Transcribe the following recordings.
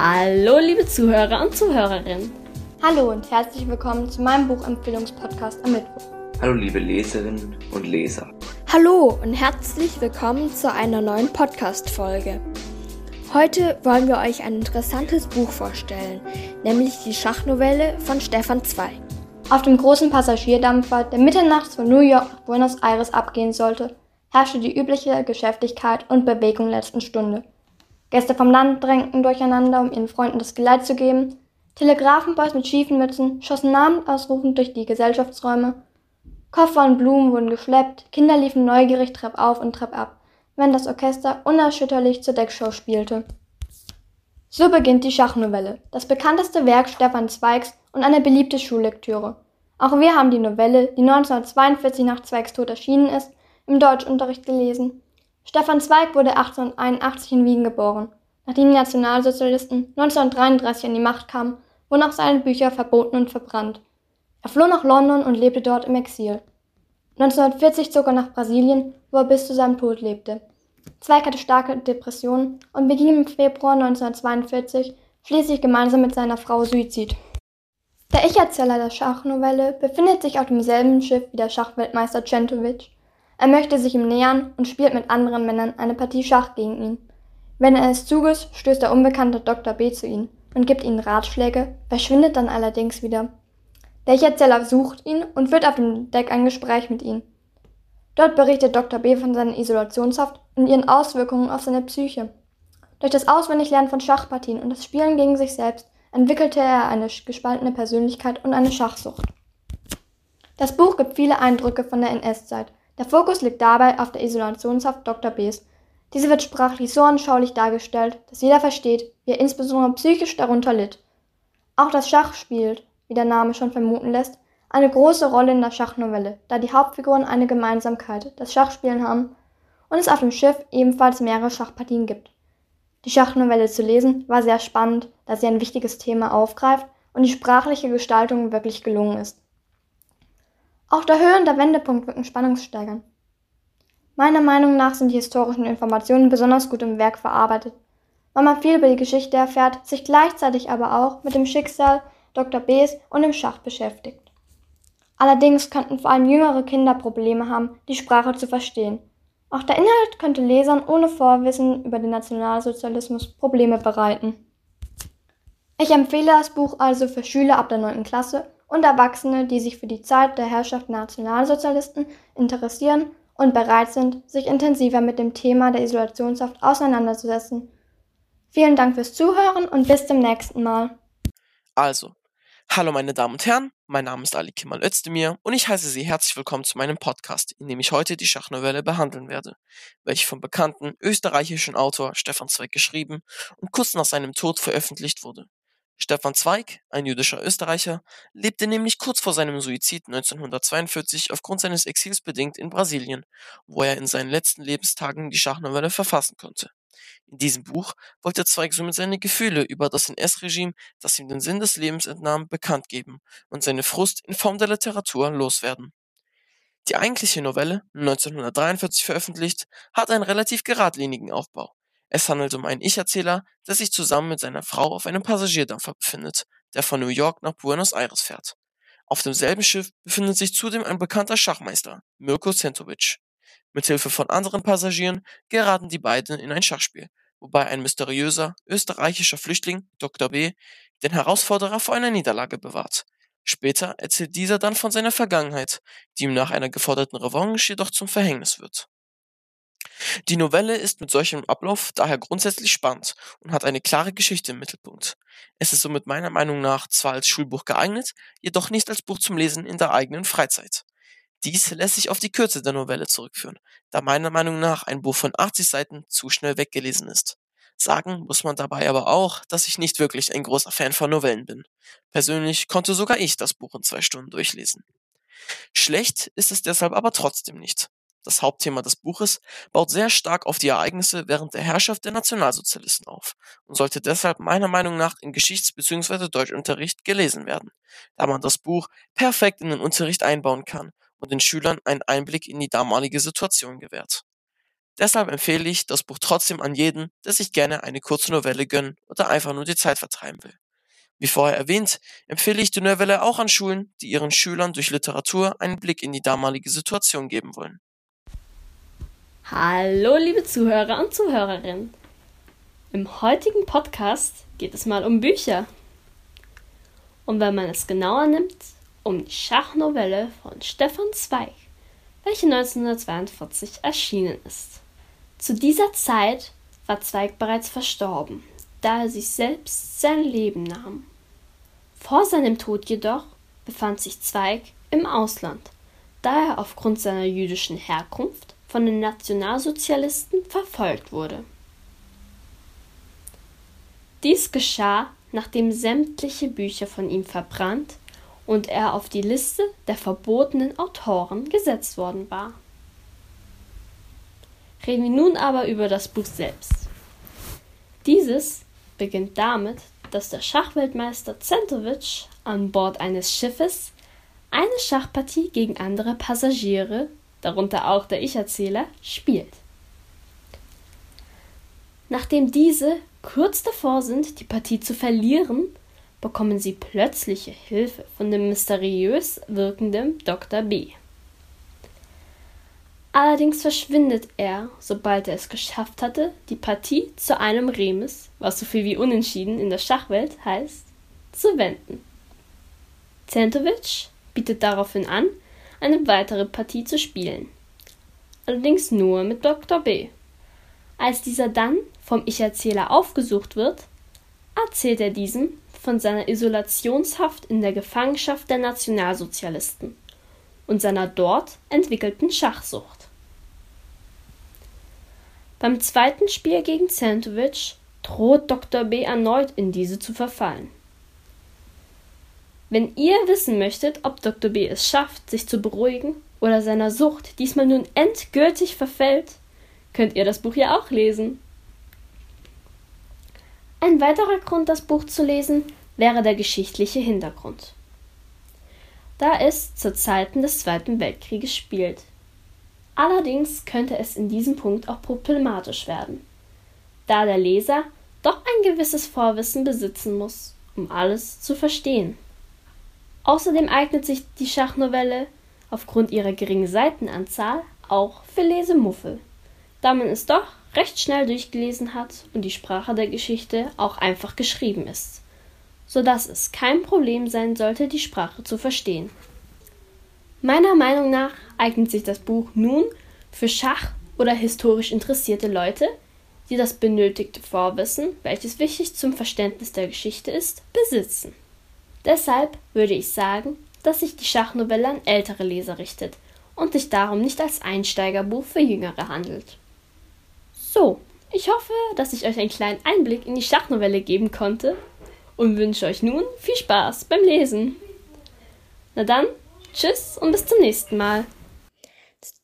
Hallo, liebe Zuhörer und Zuhörerinnen. Hallo und herzlich willkommen zu meinem Buchempfehlungspodcast am Mittwoch. Hallo, liebe Leserinnen und Leser. Hallo und herzlich willkommen zu einer neuen Podcast-Folge. Heute wollen wir euch ein interessantes Buch vorstellen, nämlich die Schachnovelle von Stefan Zweig. Auf dem großen Passagierdampfer, der mitternachts von New York nach Buenos Aires abgehen sollte, herrschte die übliche Geschäftigkeit und Bewegung letzten Stunde. Gäste vom Land drängten durcheinander, um ihren Freunden das Geleit zu geben. Telegrafenboys mit schiefen Mützen schossen namensausrufend durch die Gesellschaftsräume. Koffer und Blumen wurden geschleppt, Kinder liefen neugierig Trepp auf und Trepp ab, während das Orchester unerschütterlich zur Deckshow spielte. So beginnt die Schachnovelle, das bekannteste Werk Stefan Zweigs und eine beliebte Schullektüre. Auch wir haben die Novelle, die 1942 nach Zweigs Tod erschienen ist, im Deutschunterricht gelesen. Stefan Zweig wurde 1881 in Wien geboren. Nachdem die Nationalsozialisten 1933 an die Macht kamen, wurden auch seine Bücher verboten und verbrannt. Er floh nach London und lebte dort im Exil. 1940 zog er nach Brasilien, wo er bis zu seinem Tod lebte. Zweig hatte starke Depressionen und beging im Februar 1942 schließlich gemeinsam mit seiner Frau Suizid. Der Ich-Erzähler der Schachnovelle befindet sich auf demselben Schiff wie der Schachweltmeister Centovic er möchte sich ihm nähern und spielt mit anderen Männern eine Partie Schach gegen ihn. Wenn er es zugibt, stößt der unbekannte Dr. B zu ihm und gibt ihnen Ratschläge, verschwindet dann allerdings wieder. Der Erzähler sucht ihn und führt auf dem Deck ein Gespräch mit ihm. Dort berichtet Dr. B von seiner Isolationshaft und ihren Auswirkungen auf seine Psyche. Durch das Auswendiglernen von Schachpartien und das Spielen gegen sich selbst entwickelte er eine gespaltene Persönlichkeit und eine Schachsucht. Das Buch gibt viele Eindrücke von der NS-Zeit der Fokus liegt dabei auf der Isolationshaft Dr. Bs. Diese wird sprachlich so anschaulich dargestellt, dass jeder versteht, wie er insbesondere psychisch darunter litt. Auch das Schach spielt, wie der Name schon vermuten lässt, eine große Rolle in der Schachnovelle, da die Hauptfiguren eine Gemeinsamkeit, das Schachspielen haben, und es auf dem Schiff ebenfalls mehrere Schachpartien gibt. Die Schachnovelle zu lesen war sehr spannend, da sie ein wichtiges Thema aufgreift und die sprachliche Gestaltung wirklich gelungen ist. Auch der Höhe- und der Wendepunkt wirken spannungssteigernd. Meiner Meinung nach sind die historischen Informationen besonders gut im Werk verarbeitet, weil man viel über die Geschichte erfährt, sich gleichzeitig aber auch mit dem Schicksal Dr. Bs und dem Schach beschäftigt. Allerdings könnten vor allem jüngere Kinder Probleme haben, die Sprache zu verstehen. Auch der Inhalt könnte Lesern ohne Vorwissen über den Nationalsozialismus Probleme bereiten. Ich empfehle das Buch also für Schüler ab der 9. Klasse und Erwachsene, die sich für die Zeit der Herrschaft Nationalsozialisten interessieren und bereit sind, sich intensiver mit dem Thema der Isolationshaft auseinanderzusetzen. Vielen Dank fürs Zuhören und bis zum nächsten Mal. Also, hallo meine Damen und Herren, mein Name ist Ali Kemal Özdemir und ich heiße Sie herzlich willkommen zu meinem Podcast, in dem ich heute die Schachnovelle behandeln werde, welche vom bekannten österreichischen Autor Stefan Zweig geschrieben und kurz nach seinem Tod veröffentlicht wurde. Stefan Zweig, ein jüdischer Österreicher, lebte nämlich kurz vor seinem Suizid 1942 aufgrund seines Exils bedingt in Brasilien, wo er in seinen letzten Lebenstagen die Schachnovelle verfassen konnte. In diesem Buch wollte Zweig somit seine Gefühle über das NS-Regime, das ihm den Sinn des Lebens entnahm, bekannt geben und seine Frust in Form der Literatur loswerden. Die eigentliche Novelle, 1943 veröffentlicht, hat einen relativ geradlinigen Aufbau. Es handelt um einen Ich-Erzähler, der sich zusammen mit seiner Frau auf einem Passagierdampfer befindet, der von New York nach Buenos Aires fährt. Auf demselben Schiff befindet sich zudem ein bekannter Schachmeister, Mirko Centovic. Mithilfe von anderen Passagieren geraten die beiden in ein Schachspiel, wobei ein mysteriöser österreichischer Flüchtling, Dr. B., den Herausforderer vor einer Niederlage bewahrt. Später erzählt dieser dann von seiner Vergangenheit, die ihm nach einer geforderten Revanche jedoch zum Verhängnis wird. Die Novelle ist mit solchem Ablauf daher grundsätzlich spannend und hat eine klare Geschichte im Mittelpunkt. Es ist somit meiner Meinung nach zwar als Schulbuch geeignet, jedoch nicht als Buch zum Lesen in der eigenen Freizeit. Dies lässt sich auf die Kürze der Novelle zurückführen, da meiner Meinung nach ein Buch von 80 Seiten zu schnell weggelesen ist. Sagen muss man dabei aber auch, dass ich nicht wirklich ein großer Fan von Novellen bin. Persönlich konnte sogar ich das Buch in zwei Stunden durchlesen. Schlecht ist es deshalb aber trotzdem nicht das Hauptthema des Buches, baut sehr stark auf die Ereignisse während der Herrschaft der Nationalsozialisten auf und sollte deshalb meiner Meinung nach in Geschichts- bzw. Deutschunterricht gelesen werden, da man das Buch perfekt in den Unterricht einbauen kann und den Schülern einen Einblick in die damalige Situation gewährt. Deshalb empfehle ich das Buch trotzdem an jeden, der sich gerne eine kurze Novelle gönnen oder einfach nur die Zeit vertreiben will. Wie vorher erwähnt, empfehle ich die Novelle auch an Schulen, die ihren Schülern durch Literatur einen Blick in die damalige Situation geben wollen. Hallo, liebe Zuhörer und Zuhörerinnen. Im heutigen Podcast geht es mal um Bücher. Und wenn man es genauer nimmt, um die Schachnovelle von Stefan Zweig, welche 1942 erschienen ist. Zu dieser Zeit war Zweig bereits verstorben, da er sich selbst sein Leben nahm. Vor seinem Tod jedoch befand sich Zweig im Ausland, da er aufgrund seiner jüdischen Herkunft von den Nationalsozialisten verfolgt wurde. Dies geschah, nachdem sämtliche Bücher von ihm verbrannt und er auf die Liste der verbotenen Autoren gesetzt worden war. Reden wir nun aber über das Buch selbst. Dieses beginnt damit, dass der Schachweltmeister Zentovic an Bord eines Schiffes eine Schachpartie gegen andere Passagiere, darunter auch der Ich-Erzähler, spielt. Nachdem diese kurz davor sind, die Partie zu verlieren, bekommen sie plötzliche Hilfe von dem mysteriös wirkenden Dr. B. Allerdings verschwindet er, sobald er es geschafft hatte, die Partie zu einem Remis, was so viel wie unentschieden in der Schachwelt heißt, zu wenden. Zentovic bietet daraufhin an, eine weitere Partie zu spielen. Allerdings nur mit Dr. B. Als dieser dann vom Ich-Erzähler aufgesucht wird, erzählt er diesem von seiner Isolationshaft in der Gefangenschaft der Nationalsozialisten und seiner dort entwickelten Schachsucht. Beim zweiten Spiel gegen Zentovic droht Dr. B erneut in diese zu verfallen. Wenn ihr wissen möchtet, ob Dr. B es schafft, sich zu beruhigen oder seiner Sucht diesmal nun endgültig verfällt, könnt ihr das Buch ja auch lesen. Ein weiterer Grund, das Buch zu lesen, wäre der geschichtliche Hintergrund. Da es zu Zeiten des Zweiten Weltkrieges spielt. Allerdings könnte es in diesem Punkt auch problematisch werden, da der Leser doch ein gewisses Vorwissen besitzen muss, um alles zu verstehen. Außerdem eignet sich die Schachnovelle aufgrund ihrer geringen Seitenanzahl auch für Lesemuffel, da man es doch recht schnell durchgelesen hat und die Sprache der Geschichte auch einfach geschrieben ist so dass es kein Problem sein sollte, die Sprache zu verstehen. Meiner Meinung nach eignet sich das Buch nun für Schach oder historisch interessierte Leute, die das benötigte Vorwissen, welches wichtig zum Verständnis der Geschichte ist, besitzen. Deshalb würde ich sagen, dass sich die Schachnovelle an ältere Leser richtet und sich darum nicht als Einsteigerbuch für Jüngere handelt. So, ich hoffe, dass ich euch einen kleinen Einblick in die Schachnovelle geben konnte und wünsche euch nun viel Spaß beim Lesen. Na dann, tschüss und bis zum nächsten Mal.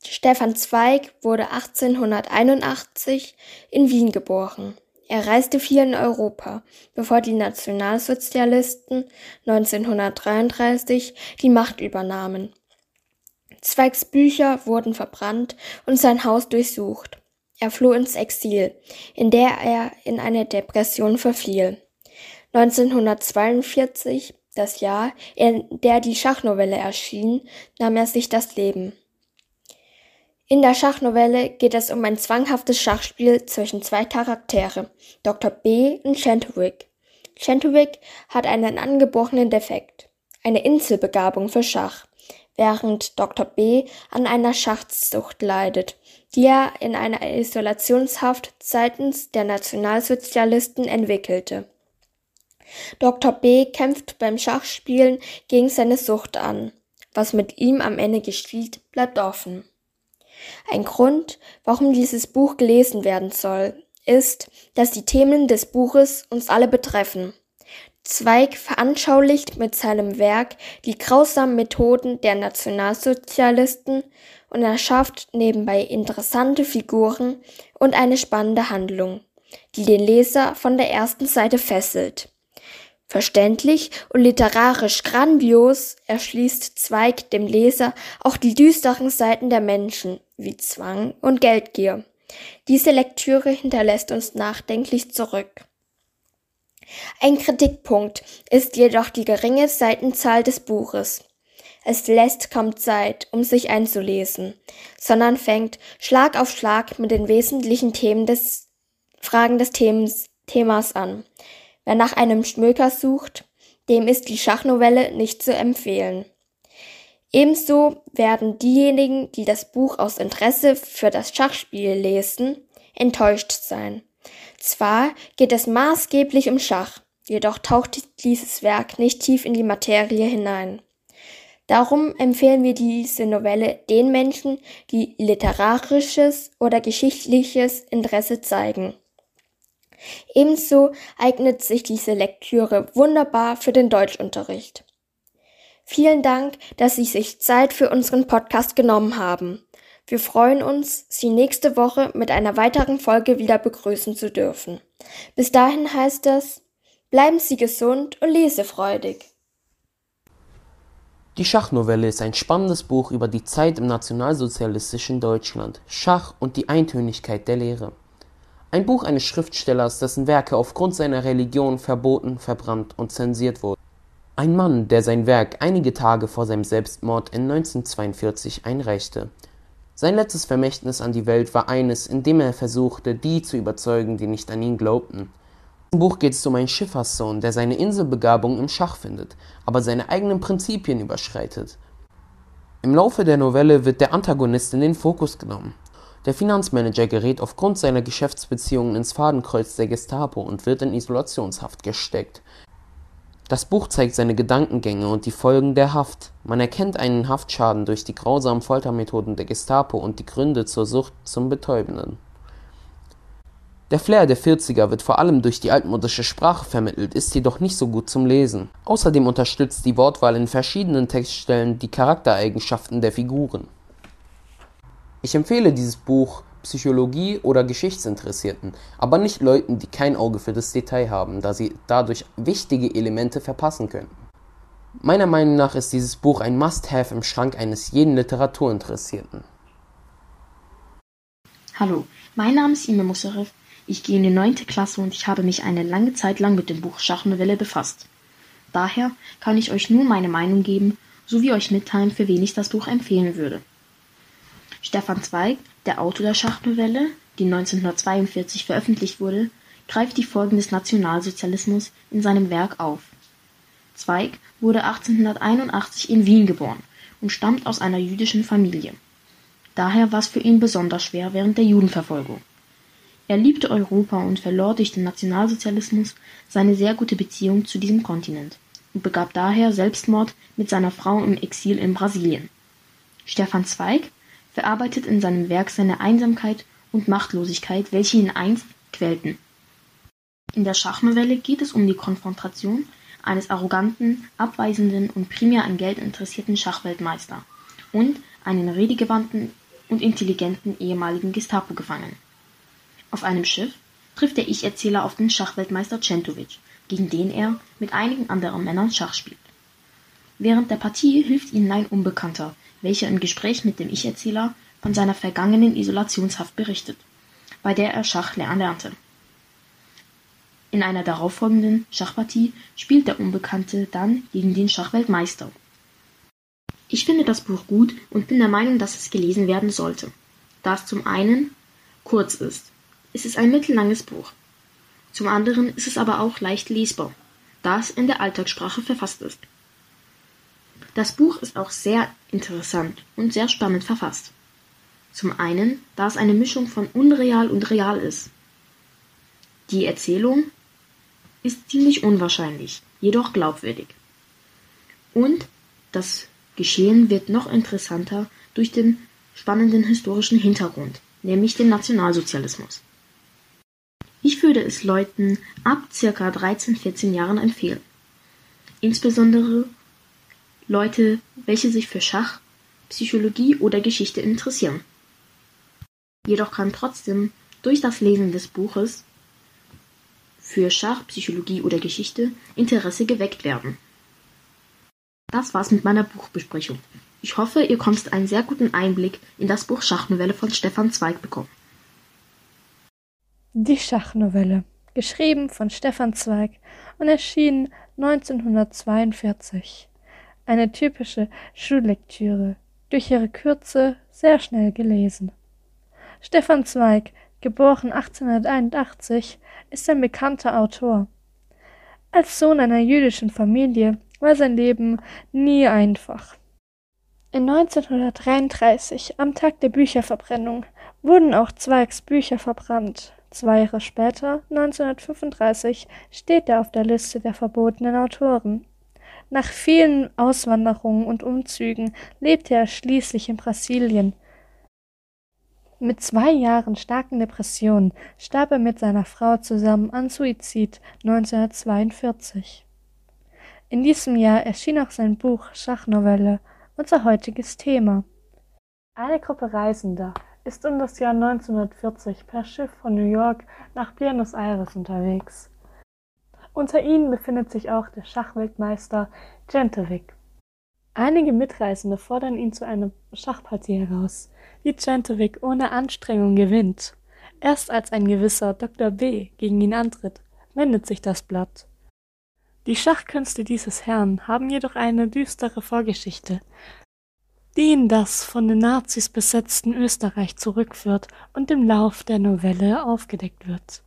Stefan Zweig wurde 1881 in Wien geboren. Er reiste viel in Europa, bevor die Nationalsozialisten 1933 die Macht übernahmen. Zweigs Bücher wurden verbrannt und sein Haus durchsucht. Er floh ins Exil, in der er in eine Depression verfiel. 1942, das Jahr, in der die Schachnovelle erschien, nahm er sich das Leben. In der Schachnovelle geht es um ein zwanghaftes Schachspiel zwischen zwei Charaktere, Dr. B und Chantwick. Chantwick hat einen angeborenen Defekt, eine Inselbegabung für Schach, während Dr. B an einer Schachsucht leidet, die er in einer Isolationshaft seitens der Nationalsozialisten entwickelte. Dr. B kämpft beim Schachspielen gegen seine Sucht an. Was mit ihm am Ende geschieht, bleibt offen. Ein Grund, warum dieses Buch gelesen werden soll, ist, dass die Themen des Buches uns alle betreffen. Zweig veranschaulicht mit seinem Werk die grausamen Methoden der Nationalsozialisten und er schafft nebenbei interessante Figuren und eine spannende Handlung, die den Leser von der ersten Seite fesselt. Verständlich und literarisch grandios erschließt Zweig dem Leser auch die düsteren Seiten der Menschen wie Zwang und Geldgier, Diese Lektüre hinterlässt uns nachdenklich zurück. Ein Kritikpunkt ist jedoch die geringe Seitenzahl des Buches. Es lässt kaum Zeit, um sich einzulesen, sondern fängt Schlag auf Schlag mit den wesentlichen Themen des Fragen des Themas, Themas an. Wer nach einem Schmöker sucht, dem ist die Schachnovelle nicht zu empfehlen. Ebenso werden diejenigen, die das Buch aus Interesse für das Schachspiel lesen, enttäuscht sein. Zwar geht es maßgeblich um Schach, jedoch taucht dieses Werk nicht tief in die Materie hinein. Darum empfehlen wir diese Novelle den Menschen, die literarisches oder geschichtliches Interesse zeigen. Ebenso eignet sich diese Lektüre wunderbar für den Deutschunterricht. Vielen Dank, dass Sie sich Zeit für unseren Podcast genommen haben. Wir freuen uns, Sie nächste Woche mit einer weiteren Folge wieder begrüßen zu dürfen. Bis dahin heißt es, bleiben Sie gesund und lesefreudig. Die Schachnovelle ist ein spannendes Buch über die Zeit im nationalsozialistischen Deutschland, Schach und die Eintönigkeit der Lehre. Ein Buch eines Schriftstellers, dessen Werke aufgrund seiner Religion verboten, verbrannt und zensiert wurden. Ein Mann, der sein Werk einige Tage vor seinem Selbstmord in 1942 einreichte. Sein letztes Vermächtnis an die Welt war eines, in dem er versuchte, die zu überzeugen, die nicht an ihn glaubten. Im Buch geht es um einen Schifferssohn, der seine Inselbegabung im Schach findet, aber seine eigenen Prinzipien überschreitet. Im Laufe der Novelle wird der Antagonist in den Fokus genommen. Der Finanzmanager gerät aufgrund seiner Geschäftsbeziehungen ins Fadenkreuz der Gestapo und wird in Isolationshaft gesteckt. Das Buch zeigt seine Gedankengänge und die Folgen der Haft. Man erkennt einen Haftschaden durch die grausamen Foltermethoden der Gestapo und die Gründe zur Sucht zum Betäubenden. Der Flair der 40er wird vor allem durch die altmodische Sprache vermittelt, ist jedoch nicht so gut zum Lesen. Außerdem unterstützt die Wortwahl in verschiedenen Textstellen die Charaktereigenschaften der Figuren. Ich empfehle dieses Buch Psychologie- oder Geschichtsinteressierten, aber nicht Leuten, die kein Auge für das Detail haben, da sie dadurch wichtige Elemente verpassen könnten. Meiner Meinung nach ist dieses Buch ein Must-Have im Schrank eines jeden Literaturinteressierten. Hallo, mein Name ist Ime Musarif. Ich gehe in die neunte Klasse und ich habe mich eine lange Zeit lang mit dem Buch Schachnovelle befasst. Daher kann ich euch nur meine Meinung geben, sowie euch mitteilen, für wen ich das Buch empfehlen würde. Stefan Zweig, der Autor der Schachnovelle, die 1942 veröffentlicht wurde, greift die Folgen des Nationalsozialismus in seinem Werk auf. Zweig wurde 1881 in Wien geboren und stammt aus einer jüdischen Familie. Daher war es für ihn besonders schwer während der Judenverfolgung. Er liebte Europa und verlor durch den Nationalsozialismus seine sehr gute Beziehung zu diesem Kontinent und begab daher Selbstmord mit seiner Frau im Exil in Brasilien. Stefan Zweig verarbeitet in seinem Werk seine Einsamkeit und Machtlosigkeit, welche ihn einst quälten. In der Schachnovelle geht es um die Konfrontation eines arroganten, abweisenden und primär an Geld interessierten Schachweltmeister und einen redegewandten und intelligenten ehemaligen Gestapo-Gefangenen. Auf einem Schiff trifft der Ich-Erzähler auf den Schachweltmeister Centovic, gegen den er mit einigen anderen Männern Schach spielt. Während der Partie hilft ihnen ein Unbekannter, welcher im Gespräch mit dem Ich-Erzähler von seiner vergangenen Isolationshaft berichtet, bei der er Schach erlernte. In einer darauffolgenden Schachpartie spielt der Unbekannte dann gegen den Schachweltmeister. Ich finde das Buch gut und bin der Meinung, dass es gelesen werden sollte. Da es zum einen kurz ist. Es ist ein mittellanges Buch. Zum anderen ist es aber auch leicht lesbar, da es in der Alltagssprache verfasst ist. Das Buch ist auch sehr interessant und sehr spannend verfasst. Zum einen, da es eine Mischung von unreal und real ist. Die Erzählung ist ziemlich unwahrscheinlich, jedoch glaubwürdig. Und das Geschehen wird noch interessanter durch den spannenden historischen Hintergrund, nämlich den Nationalsozialismus. Ich würde es Leuten ab circa 13, 14 Jahren empfehlen. Insbesondere Leute, welche sich für Schach, Psychologie oder Geschichte interessieren. Jedoch kann trotzdem durch das Lesen des Buches für Schach, Psychologie oder Geschichte Interesse geweckt werden. Das war's mit meiner Buchbesprechung. Ich hoffe, ihr konntet einen sehr guten Einblick in das Buch Schachnovelle von Stefan Zweig bekommen. Die Schachnovelle, geschrieben von Stefan Zweig und erschienen 1942. Eine typische Schullektüre, durch ihre Kürze sehr schnell gelesen. Stefan Zweig, geboren 1881, ist ein bekannter Autor. Als Sohn einer jüdischen Familie war sein Leben nie einfach. In 1933, am Tag der Bücherverbrennung, wurden auch Zweigs Bücher verbrannt. Zwei Jahre später, 1935, steht er auf der Liste der verbotenen Autoren. Nach vielen Auswanderungen und Umzügen lebte er schließlich in Brasilien. Mit zwei Jahren starken Depressionen starb er mit seiner Frau zusammen an Suizid 1942. In diesem Jahr erschien auch sein Buch Schachnovelle, unser heutiges Thema. Eine Gruppe Reisender ist um das Jahr 1940 per Schiff von New York nach Buenos Aires unterwegs. Unter ihnen befindet sich auch der Schachweltmeister Gentovic. Einige Mitreisende fordern ihn zu einer Schachpartie heraus, die Gentovic ohne Anstrengung gewinnt. Erst als ein gewisser Dr. B. gegen ihn antritt, wendet sich das Blatt. Die Schachkünste dieses Herrn haben jedoch eine düstere Vorgeschichte, die in das von den Nazis besetzten Österreich zurückführt und im Lauf der Novelle aufgedeckt wird.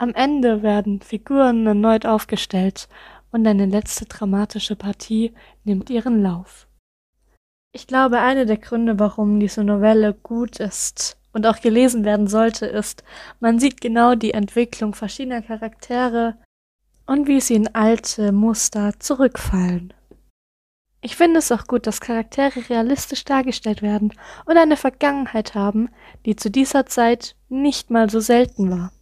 Am Ende werden Figuren erneut aufgestellt und eine letzte dramatische Partie nimmt ihren Lauf. Ich glaube, einer der Gründe, warum diese Novelle gut ist und auch gelesen werden sollte, ist, man sieht genau die Entwicklung verschiedener Charaktere und wie sie in alte Muster zurückfallen. Ich finde es auch gut, dass Charaktere realistisch dargestellt werden und eine Vergangenheit haben, die zu dieser Zeit nicht mal so selten war.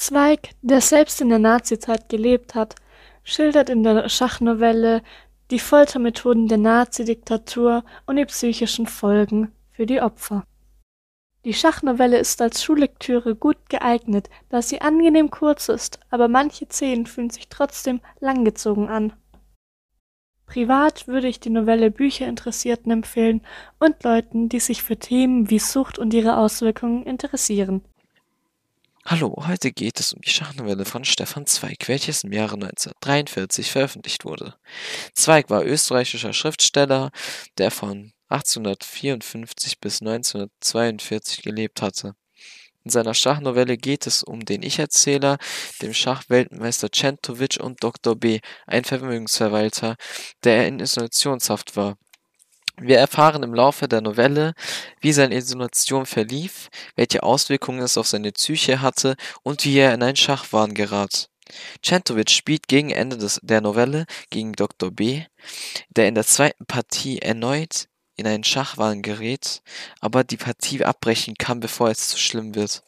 Zweig, der selbst in der Nazizeit gelebt hat, schildert in der Schachnovelle die Foltermethoden der Nazidiktatur und die psychischen Folgen für die Opfer. Die Schachnovelle ist als Schullektüre gut geeignet, da sie angenehm kurz ist, aber manche Szenen fühlen sich trotzdem langgezogen an. Privat würde ich die Novelle Bücherinteressierten empfehlen und Leuten, die sich für Themen wie Sucht und ihre Auswirkungen interessieren. Hallo, heute geht es um die Schachnovelle von Stefan Zweig, welches im Jahre 1943 veröffentlicht wurde. Zweig war österreichischer Schriftsteller, der von 1854 bis 1942 gelebt hatte. In seiner Schachnovelle geht es um den Ich-Erzähler, dem Schachweltmeister Centovic und Dr. B., ein Vermögensverwalter, der in Isolationshaft war. Wir erfahren im Laufe der Novelle, wie seine Isolation verlief, welche Auswirkungen es auf seine Psyche hatte und wie er in einen Schachwahn gerat. Centovic spielt gegen Ende des, der Novelle gegen Dr. B., der in der zweiten Partie erneut in einen Schachwahn gerät, aber die Partie abbrechen kann, bevor es zu schlimm wird.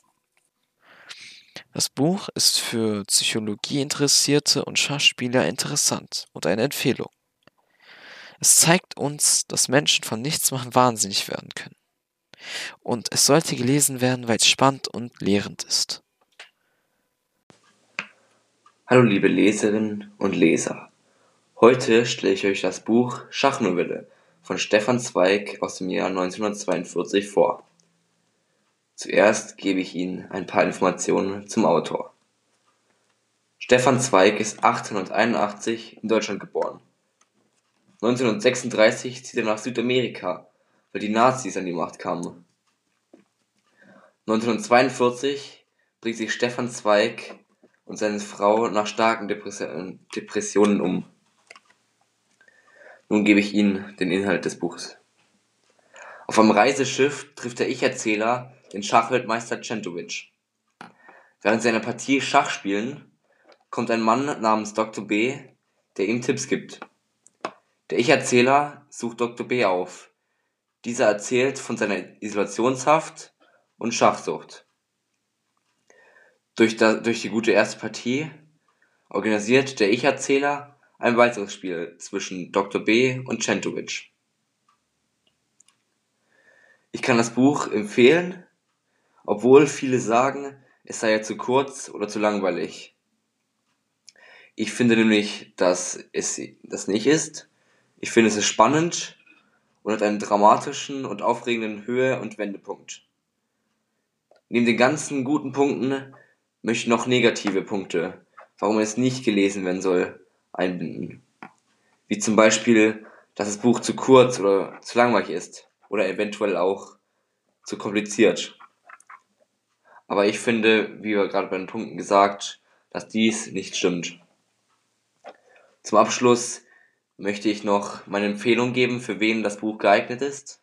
Das Buch ist für Psychologie-Interessierte und Schachspieler interessant und eine Empfehlung. Es zeigt uns, dass Menschen von nichts machen wahnsinnig werden können. Und es sollte gelesen werden, weil es spannend und lehrend ist. Hallo liebe Leserinnen und Leser. Heute stelle ich euch das Buch Schachnovelle von Stefan Zweig aus dem Jahr 1942 vor. Zuerst gebe ich Ihnen ein paar Informationen zum Autor. Stefan Zweig ist 1881 in Deutschland geboren 1936 zieht er nach Südamerika, weil die Nazis an die Macht kamen. 1942 bringt sich Stefan Zweig und seine Frau nach starken Depressionen um. Nun gebe ich Ihnen den Inhalt des Buches. Auf einem Reiseschiff trifft der Ich-Erzähler den Schachweltmeister Centovic. Während sie eine Partie Schach spielen, kommt ein Mann namens Dr. B., der ihm Tipps gibt. Der Ich-Erzähler sucht Dr. B. auf. Dieser erzählt von seiner Isolationshaft und Schachsucht. Durch, die gute erste Partie organisiert der Ich-Erzähler ein weiteres Spiel zwischen Dr. B. und Centovic. Ich kann das Buch empfehlen, obwohl viele sagen, es sei ja zu kurz oder zu langweilig. Ich finde nämlich, dass es das nicht ist ich finde, es ist spannend und hat einen dramatischen und aufregenden Höhe- und Wendepunkt. Neben den ganzen guten Punkten möchte noch negative Punkte, warum es nicht gelesen werden soll, einbinden. Wie zum Beispiel, dass das Buch zu kurz oder zu langweilig ist oder eventuell auch zu kompliziert. Aber ich finde, wie wir gerade bei den Punkten gesagt, dass dies nicht stimmt. Zum Abschluss möchte ich noch meine Empfehlung geben, für wen das Buch geeignet ist.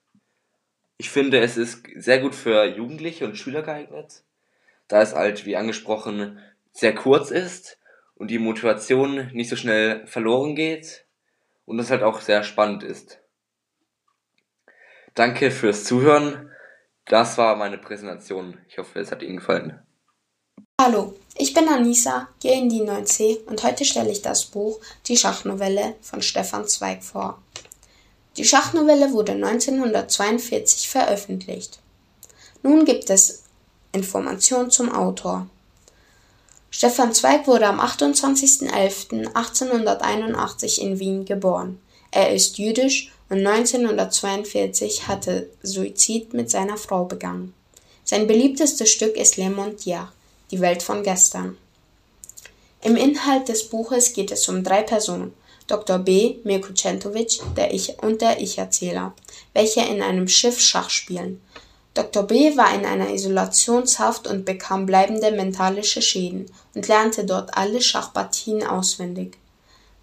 Ich finde, es ist sehr gut für Jugendliche und Schüler geeignet, da es halt, wie angesprochen, sehr kurz ist und die Motivation nicht so schnell verloren geht und es halt auch sehr spannend ist. Danke fürs Zuhören. Das war meine Präsentation. Ich hoffe, es hat Ihnen gefallen. Hallo, ich bin Anissa, gehe in die 9c und heute stelle ich das Buch Die Schachnovelle von Stefan Zweig vor. Die Schachnovelle wurde 1942 veröffentlicht. Nun gibt es Informationen zum Autor. Stefan Zweig wurde am 28.11.1881 in Wien geboren. Er ist jüdisch und 1942 hatte Suizid mit seiner Frau begangen. Sein beliebtestes Stück ist Le Montier, die Welt von gestern. Im Inhalt des Buches geht es um drei Personen, Dr. B. Mirko Centovic der ich und der Ich-Erzähler, welche in einem Schiff Schach spielen. Dr. B. war in einer Isolationshaft und bekam bleibende mentalische Schäden und lernte dort alle Schachpartien auswendig.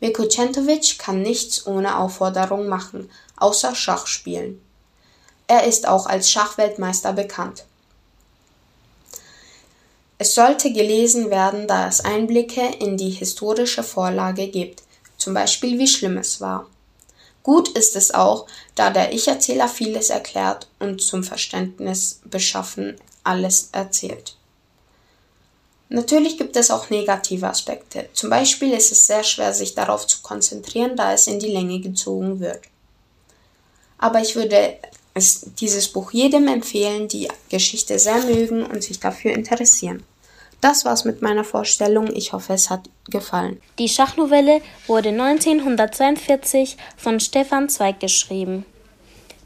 Mirko Centovic kann nichts ohne Aufforderung machen, außer Schach spielen. Er ist auch als Schachweltmeister bekannt. Es sollte gelesen werden, da es Einblicke in die historische Vorlage gibt, zum Beispiel wie schlimm es war. Gut ist es auch, da der Ich-Erzähler vieles erklärt und zum Verständnis beschaffen alles erzählt. Natürlich gibt es auch negative Aspekte. Zum Beispiel ist es sehr schwer, sich darauf zu konzentrieren, da es in die Länge gezogen wird. Aber ich würde es, dieses Buch jedem empfehlen, die Geschichte sehr mögen und sich dafür interessieren. Das war's mit meiner Vorstellung. Ich hoffe, es hat gefallen. Die Schachnovelle wurde 1942 von Stefan Zweig geschrieben.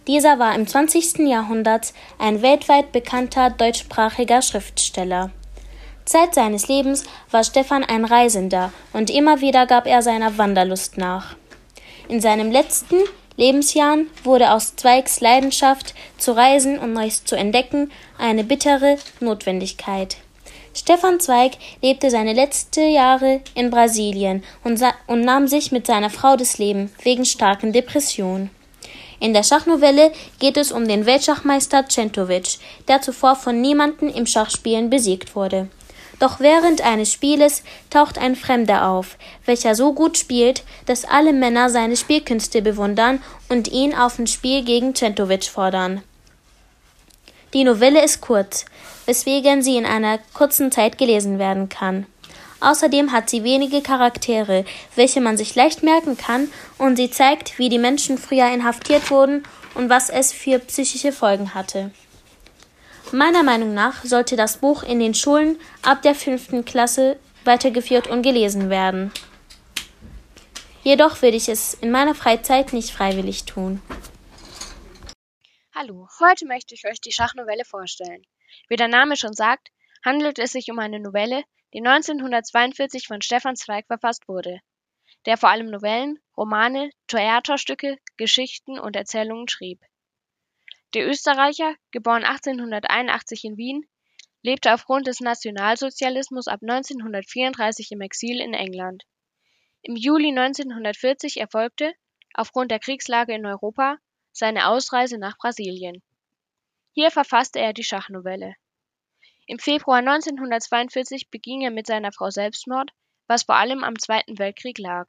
Dieser war im 20. Jahrhundert ein weltweit bekannter deutschsprachiger Schriftsteller. Zeit seines Lebens war Stefan ein Reisender und immer wieder gab er seiner Wanderlust nach. In seinem letzten Lebensjahren wurde aus Zweigs Leidenschaft zu reisen und Neues zu entdecken eine bittere Notwendigkeit. Stefan Zweig lebte seine letzten Jahre in Brasilien und, und nahm sich mit seiner Frau das Leben wegen starken Depressionen. In der Schachnovelle geht es um den Weltschachmeister Centovic, der zuvor von niemanden im Schachspielen besiegt wurde. Doch während eines Spieles taucht ein Fremder auf, welcher so gut spielt, dass alle Männer seine Spielkünste bewundern und ihn auf ein Spiel gegen Centovic fordern. Die Novelle ist kurz, weswegen sie in einer kurzen Zeit gelesen werden kann. Außerdem hat sie wenige Charaktere, welche man sich leicht merken kann, und sie zeigt, wie die Menschen früher inhaftiert wurden und was es für psychische Folgen hatte. Meiner Meinung nach sollte das Buch in den Schulen ab der fünften Klasse weitergeführt und gelesen werden. Jedoch würde ich es in meiner Freizeit nicht freiwillig tun. Hallo, heute möchte ich euch die Schachnovelle vorstellen. Wie der Name schon sagt, handelt es sich um eine Novelle, die 1942 von Stefan Zweig verfasst wurde, der vor allem Novellen, Romane, Theaterstücke, Geschichten und Erzählungen schrieb. Der Österreicher, geboren 1881 in Wien, lebte aufgrund des Nationalsozialismus ab 1934 im Exil in England. Im Juli 1940 erfolgte, aufgrund der Kriegslage in Europa, seine Ausreise nach Brasilien. Hier verfasste er die Schachnovelle. Im Februar 1942 beging er mit seiner Frau Selbstmord, was vor allem am Zweiten Weltkrieg lag.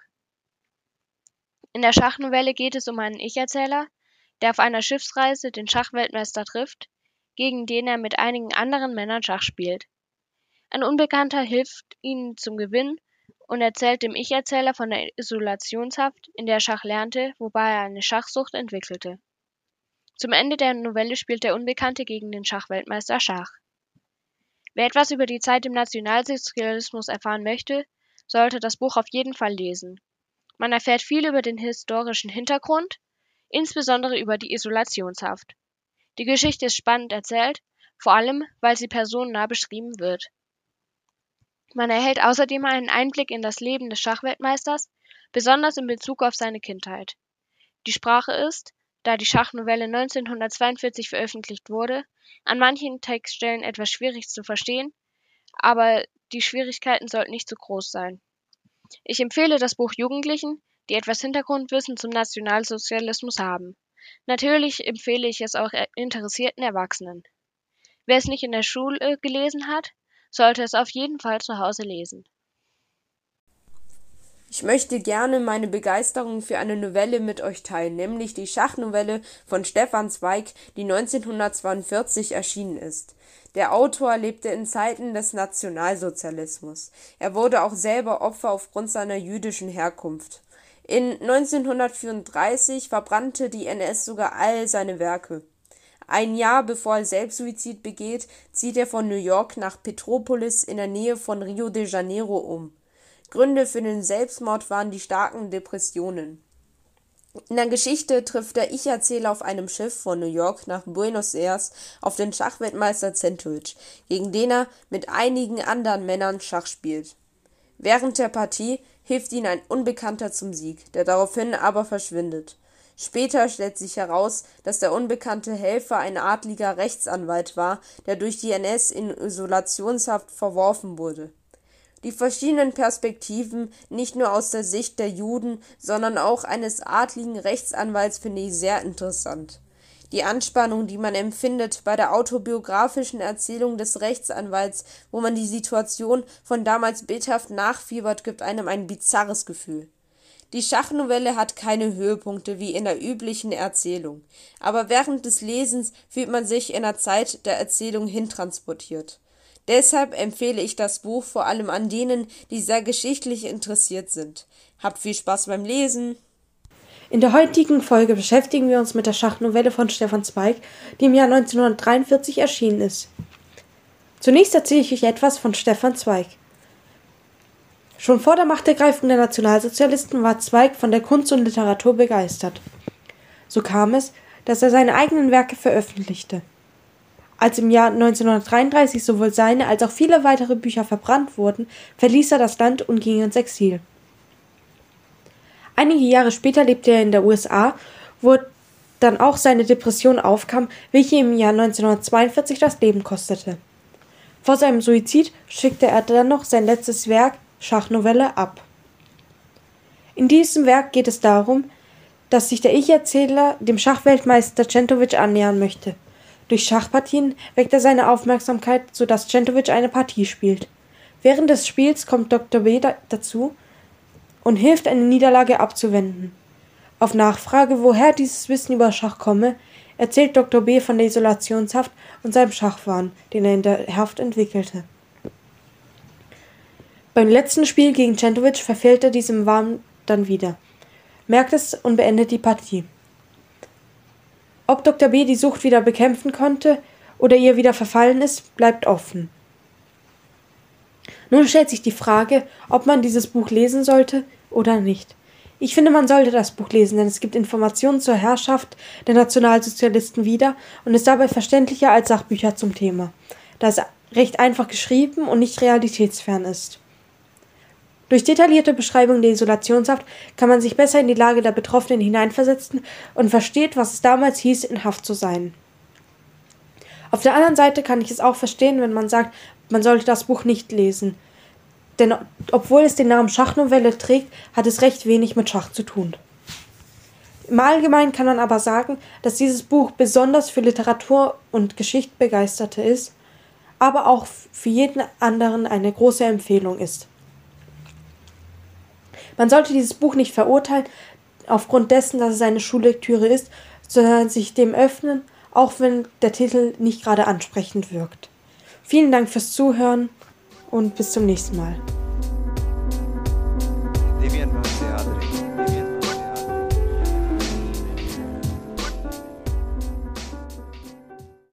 In der Schachnovelle geht es um einen Ich-Erzähler, der auf einer Schiffsreise den Schachweltmeister trifft, gegen den er mit einigen anderen Männern Schach spielt. Ein Unbekannter hilft ihnen zum Gewinn und erzählt dem Ich-Erzähler von der Isolationshaft, in der er Schach lernte, wobei er eine Schachsucht entwickelte. Zum Ende der Novelle spielt der Unbekannte gegen den Schachweltmeister Schach. Wer etwas über die Zeit im Nationalsozialismus erfahren möchte, sollte das Buch auf jeden Fall lesen. Man erfährt viel über den historischen Hintergrund, insbesondere über die Isolationshaft. Die Geschichte ist spannend erzählt, vor allem weil sie personennah beschrieben wird. Man erhält außerdem einen Einblick in das Leben des Schachweltmeisters, besonders in Bezug auf seine Kindheit. Die Sprache ist, da die Schachnovelle 1942 veröffentlicht wurde, an manchen Textstellen etwas schwierig zu verstehen, aber die Schwierigkeiten sollten nicht zu groß sein. Ich empfehle das Buch Jugendlichen, die etwas Hintergrundwissen zum Nationalsozialismus haben. Natürlich empfehle ich es auch interessierten Erwachsenen. Wer es nicht in der Schule gelesen hat, sollte es auf jeden Fall zu Hause lesen. Ich möchte gerne meine Begeisterung für eine Novelle mit euch teilen, nämlich die Schachnovelle von Stefan Zweig, die 1942 erschienen ist. Der Autor lebte in Zeiten des Nationalsozialismus. Er wurde auch selber Opfer aufgrund seiner jüdischen Herkunft. In 1934 verbrannte die NS sogar all seine Werke. Ein Jahr bevor er Selbstsuizid begeht, zieht er von New York nach Petropolis in der Nähe von Rio de Janeiro um. Gründe für den Selbstmord waren die starken Depressionen. In der Geschichte trifft der Ich-Erzähler auf einem Schiff von New York nach Buenos Aires auf den Schachweltmeister Centovich, gegen den er mit einigen anderen Männern Schach spielt. Während der Partie hilft ihm ein Unbekannter zum Sieg, der daraufhin aber verschwindet. Später stellt sich heraus, dass der unbekannte Helfer ein adliger Rechtsanwalt war, der durch die NS in Isolationshaft verworfen wurde. Die verschiedenen Perspektiven, nicht nur aus der Sicht der Juden, sondern auch eines adligen Rechtsanwalts finde ich sehr interessant. Die Anspannung, die man empfindet bei der autobiografischen Erzählung des Rechtsanwalts, wo man die Situation von damals bildhaft nachfiebert, gibt einem ein bizarres Gefühl. Die Schachnovelle hat keine Höhepunkte wie in der üblichen Erzählung, aber während des Lesens fühlt man sich in der Zeit der Erzählung hintransportiert. Deshalb empfehle ich das Buch vor allem an denen, die sehr geschichtlich interessiert sind. Habt viel Spaß beim Lesen! In der heutigen Folge beschäftigen wir uns mit der Schachnovelle von Stefan Zweig, die im Jahr 1943 erschienen ist. Zunächst erzähle ich euch etwas von Stefan Zweig. Schon vor der Machtergreifung der Nationalsozialisten war Zweig von der Kunst und Literatur begeistert. So kam es, dass er seine eigenen Werke veröffentlichte. Als im Jahr 1933 sowohl seine als auch viele weitere Bücher verbrannt wurden, verließ er das Land und ging ins Exil. Einige Jahre später lebte er in der USA, wo dann auch seine Depression aufkam, welche im Jahr 1942 das Leben kostete. Vor seinem Suizid schickte er dann noch sein letztes Werk Schachnovelle ab. In diesem Werk geht es darum, dass sich der Ich-Erzähler dem Schachweltmeister Centovic annähern möchte. Durch Schachpartien weckt er seine Aufmerksamkeit, sodass Centovic eine Partie spielt. Während des Spiels kommt Dr. B dazu und hilft, eine Niederlage abzuwenden. Auf Nachfrage, woher dieses Wissen über Schach komme, erzählt Dr. B von der Isolationshaft und seinem Schachwahn, den er in der Haft entwickelte. Beim letzten Spiel gegen Centovic verfehlt er diesem Wahn dann wieder, merkt es und beendet die Partie. Ob Dr. B die Sucht wieder bekämpfen konnte oder ihr wieder verfallen ist, bleibt offen. Nun stellt sich die Frage, ob man dieses Buch lesen sollte oder nicht. Ich finde, man sollte das Buch lesen, denn es gibt Informationen zur Herrschaft der Nationalsozialisten wieder und ist dabei verständlicher als Sachbücher zum Thema, da es recht einfach geschrieben und nicht realitätsfern ist. Durch detaillierte Beschreibung der Isolationshaft kann man sich besser in die Lage der Betroffenen hineinversetzen und versteht, was es damals hieß, in Haft zu sein. Auf der anderen Seite kann ich es auch verstehen, wenn man sagt, man sollte das Buch nicht lesen. Denn obwohl es den Namen Schachnovelle trägt, hat es recht wenig mit Schach zu tun. Im Allgemeinen kann man aber sagen, dass dieses Buch besonders für Literatur und Geschichte ist, aber auch für jeden anderen eine große Empfehlung ist. Man sollte dieses Buch nicht verurteilen, aufgrund dessen, dass es eine Schullektüre ist, sondern sich dem öffnen, auch wenn der Titel nicht gerade ansprechend wirkt. Vielen Dank fürs Zuhören und bis zum nächsten Mal.